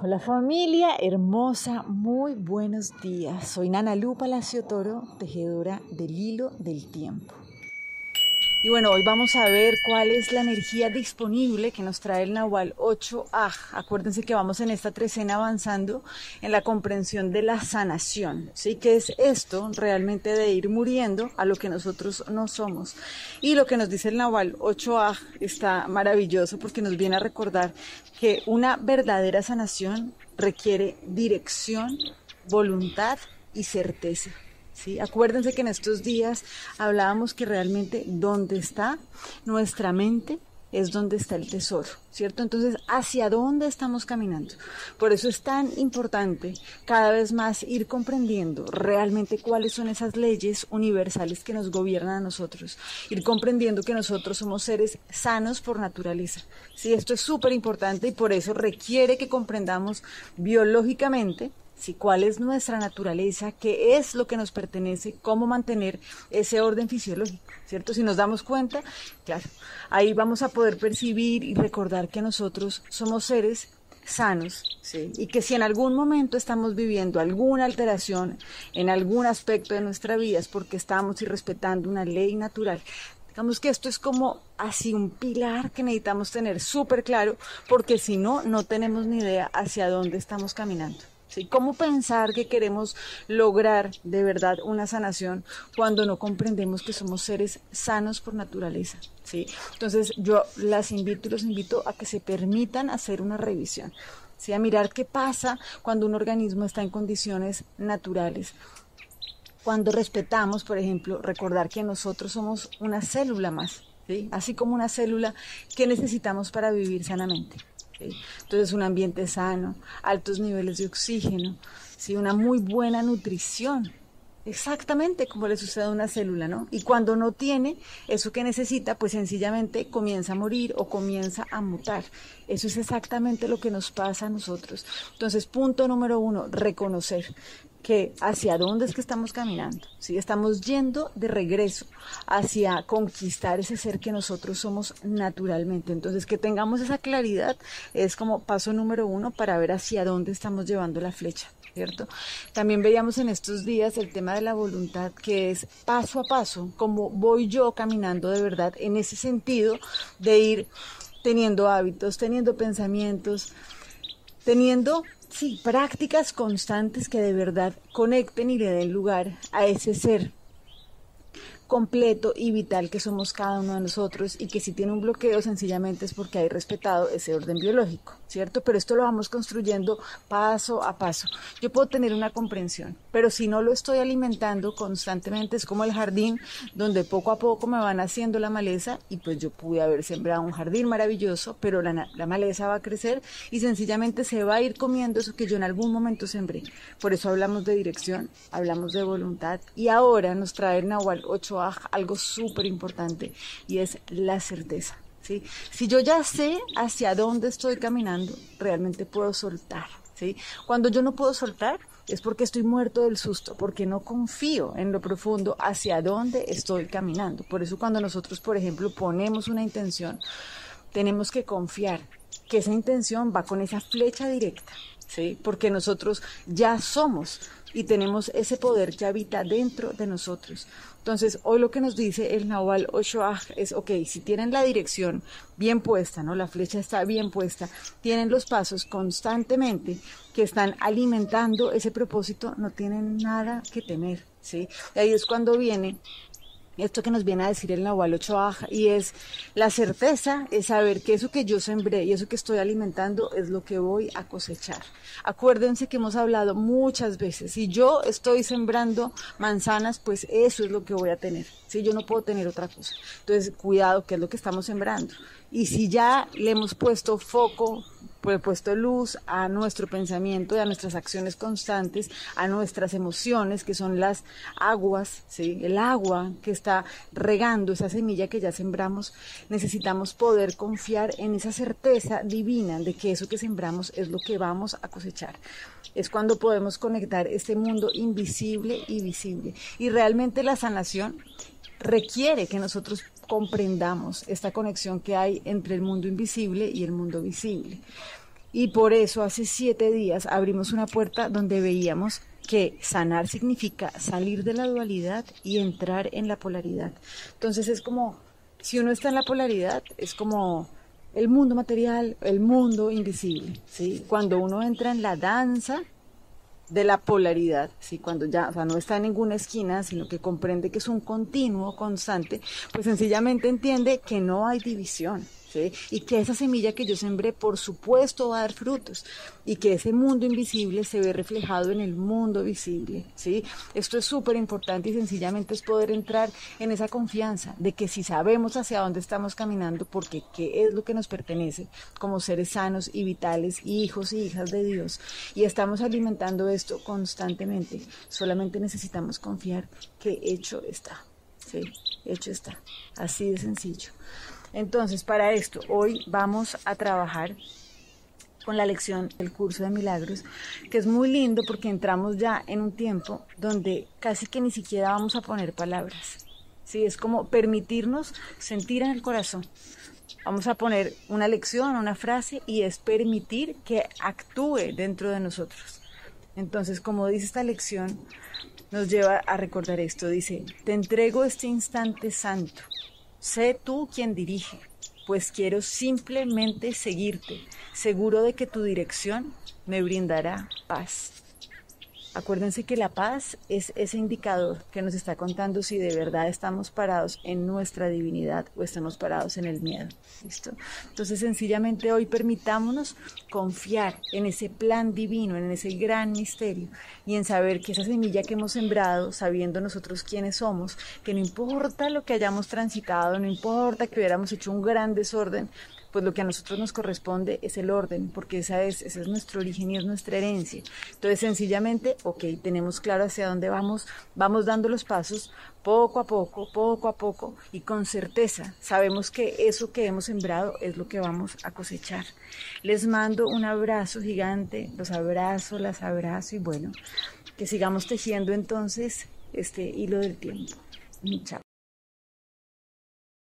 Hola familia hermosa, muy buenos días. Soy Nana Lu Palacio Toro, tejedora del hilo del tiempo. Y bueno, hoy vamos a ver cuál es la energía disponible que nos trae el Nahual 8A. Acuérdense que vamos en esta trecena avanzando en la comprensión de la sanación. ¿Sí? ¿Qué es esto realmente de ir muriendo a lo que nosotros no somos? Y lo que nos dice el Nahual 8A está maravilloso porque nos viene a recordar que una verdadera sanación requiere dirección, voluntad y certeza. ¿Sí? Acuérdense que en estos días hablábamos que realmente donde está nuestra mente es donde está el tesoro, ¿cierto? Entonces, ¿hacia dónde estamos caminando? Por eso es tan importante cada vez más ir comprendiendo realmente cuáles son esas leyes universales que nos gobiernan a nosotros, ir comprendiendo que nosotros somos seres sanos por naturaleza. Sí, esto es súper importante y por eso requiere que comprendamos biológicamente ¿sí? cuál es nuestra naturaleza, qué es lo que nos pertenece, cómo mantener ese orden fisiológico, ¿cierto? Si nos damos cuenta, claro, ahí vamos a poder percibir y recordar que nosotros somos seres sanos. Y que si en algún momento estamos viviendo alguna alteración en algún aspecto de nuestra vida es porque estamos irrespetando una ley natural. Digamos que esto es como así un pilar que necesitamos tener súper claro, porque si no, no tenemos ni idea hacia dónde estamos caminando. ¿Cómo pensar que queremos lograr de verdad una sanación cuando no comprendemos que somos seres sanos por naturaleza? ¿sí? Entonces yo las invito y los invito a que se permitan hacer una revisión, ¿sí? a mirar qué pasa cuando un organismo está en condiciones naturales. Cuando respetamos, por ejemplo, recordar que nosotros somos una célula más, ¿sí? así como una célula que necesitamos para vivir sanamente. Entonces un ambiente sano, altos niveles de oxígeno, ¿sí? una muy buena nutrición, exactamente como le sucede a una célula, ¿no? Y cuando no tiene eso que necesita, pues sencillamente comienza a morir o comienza a mutar. Eso es exactamente lo que nos pasa a nosotros. Entonces, punto número uno, reconocer que hacia dónde es que estamos caminando, ¿sí? Estamos yendo de regreso hacia conquistar ese ser que nosotros somos naturalmente. Entonces, que tengamos esa claridad es como paso número uno para ver hacia dónde estamos llevando la flecha. ¿Cierto? También veíamos en estos días el tema de la voluntad, que es paso a paso, como voy yo caminando de verdad en ese sentido de ir teniendo hábitos, teniendo pensamientos, teniendo Sí, prácticas constantes que de verdad conecten y le den lugar a ese ser completo y vital que somos cada uno de nosotros y que si tiene un bloqueo sencillamente es porque hay respetado ese orden biológico, ¿cierto? Pero esto lo vamos construyendo paso a paso. Yo puedo tener una comprensión, pero si no lo estoy alimentando constantemente es como el jardín donde poco a poco me van haciendo la maleza y pues yo pude haber sembrado un jardín maravilloso, pero la, la maleza va a crecer y sencillamente se va a ir comiendo eso que yo en algún momento sembré. Por eso hablamos de dirección, hablamos de voluntad y ahora nos trae Nahual 8 algo súper importante y es la certeza. ¿sí? Si yo ya sé hacia dónde estoy caminando, realmente puedo soltar. ¿sí? Cuando yo no puedo soltar, es porque estoy muerto del susto, porque no confío en lo profundo hacia dónde estoy caminando. Por eso cuando nosotros, por ejemplo, ponemos una intención, tenemos que confiar que esa intención va con esa flecha directa, ¿sí? Porque nosotros ya somos y tenemos ese poder que habita dentro de nosotros. Entonces, hoy lo que nos dice el Nahual Oshoah es, ok, si tienen la dirección bien puesta, ¿no? La flecha está bien puesta, tienen los pasos constantemente que están alimentando ese propósito, no tienen nada que temer, ¿sí? Y ahí es cuando viene esto que nos viene a decir el Nahual Ochoa, y es la certeza, es saber que eso que yo sembré y eso que estoy alimentando es lo que voy a cosechar. Acuérdense que hemos hablado muchas veces, si yo estoy sembrando manzanas, pues eso es lo que voy a tener, si yo no puedo tener otra cosa. Entonces, cuidado, que es lo que estamos sembrando. Y si ya le hemos puesto foco, puesto luz a nuestro pensamiento y a nuestras acciones constantes, a nuestras emociones, que son las aguas, ¿sí? el agua que está regando esa semilla que ya sembramos, necesitamos poder confiar en esa certeza divina de que eso que sembramos es lo que vamos a cosechar. Es cuando podemos conectar este mundo invisible y visible. Y realmente la sanación requiere que nosotros comprendamos esta conexión que hay entre el mundo invisible y el mundo visible. Y por eso hace siete días abrimos una puerta donde veíamos que sanar significa salir de la dualidad y entrar en la polaridad. Entonces es como, si uno está en la polaridad, es como el mundo material, el mundo invisible. ¿sí? Cuando uno entra en la danza de la polaridad, ¿sí? cuando ya no está en ninguna esquina, sino que comprende que es un continuo constante, pues sencillamente entiende que no hay división. Y que esa semilla que yo sembré, por supuesto, va a dar frutos. Y que ese mundo invisible se ve reflejado en el mundo visible, ¿sí? Esto es súper importante y sencillamente es poder entrar en esa confianza de que si sabemos hacia dónde estamos caminando, porque qué es lo que nos pertenece como seres sanos y vitales, hijos y hijas de Dios, y estamos alimentando esto constantemente, solamente necesitamos confiar que hecho está. Sí, hecho está. Así de sencillo. Entonces, para esto, hoy vamos a trabajar con la lección del curso de milagros, que es muy lindo porque entramos ya en un tiempo donde casi que ni siquiera vamos a poner palabras. Sí, es como permitirnos sentir en el corazón. Vamos a poner una lección, una frase y es permitir que actúe dentro de nosotros. Entonces, como dice esta lección, nos lleva a recordar esto. Dice, te entrego este instante santo Sé tú quien dirige, pues quiero simplemente seguirte, seguro de que tu dirección me brindará paz. Acuérdense que la paz es ese indicador que nos está contando si de verdad estamos parados en nuestra divinidad o estamos parados en el miedo. ¿Listo? Entonces, sencillamente hoy permitámonos confiar en ese plan divino, en ese gran misterio y en saber que esa semilla que hemos sembrado, sabiendo nosotros quiénes somos, que no importa lo que hayamos transitado, no importa que hubiéramos hecho un gran desorden, pues lo que a nosotros nos corresponde es el orden, porque esa es, ese es nuestro origen y es nuestra herencia. Entonces, sencillamente, ok, tenemos claro hacia dónde vamos, vamos dando los pasos poco a poco, poco a poco y con certeza. Sabemos que eso que hemos sembrado es lo que vamos a cosechar. Les mando un abrazo gigante, los abrazo, las abrazo y bueno, que sigamos tejiendo entonces este hilo del tiempo. Chao.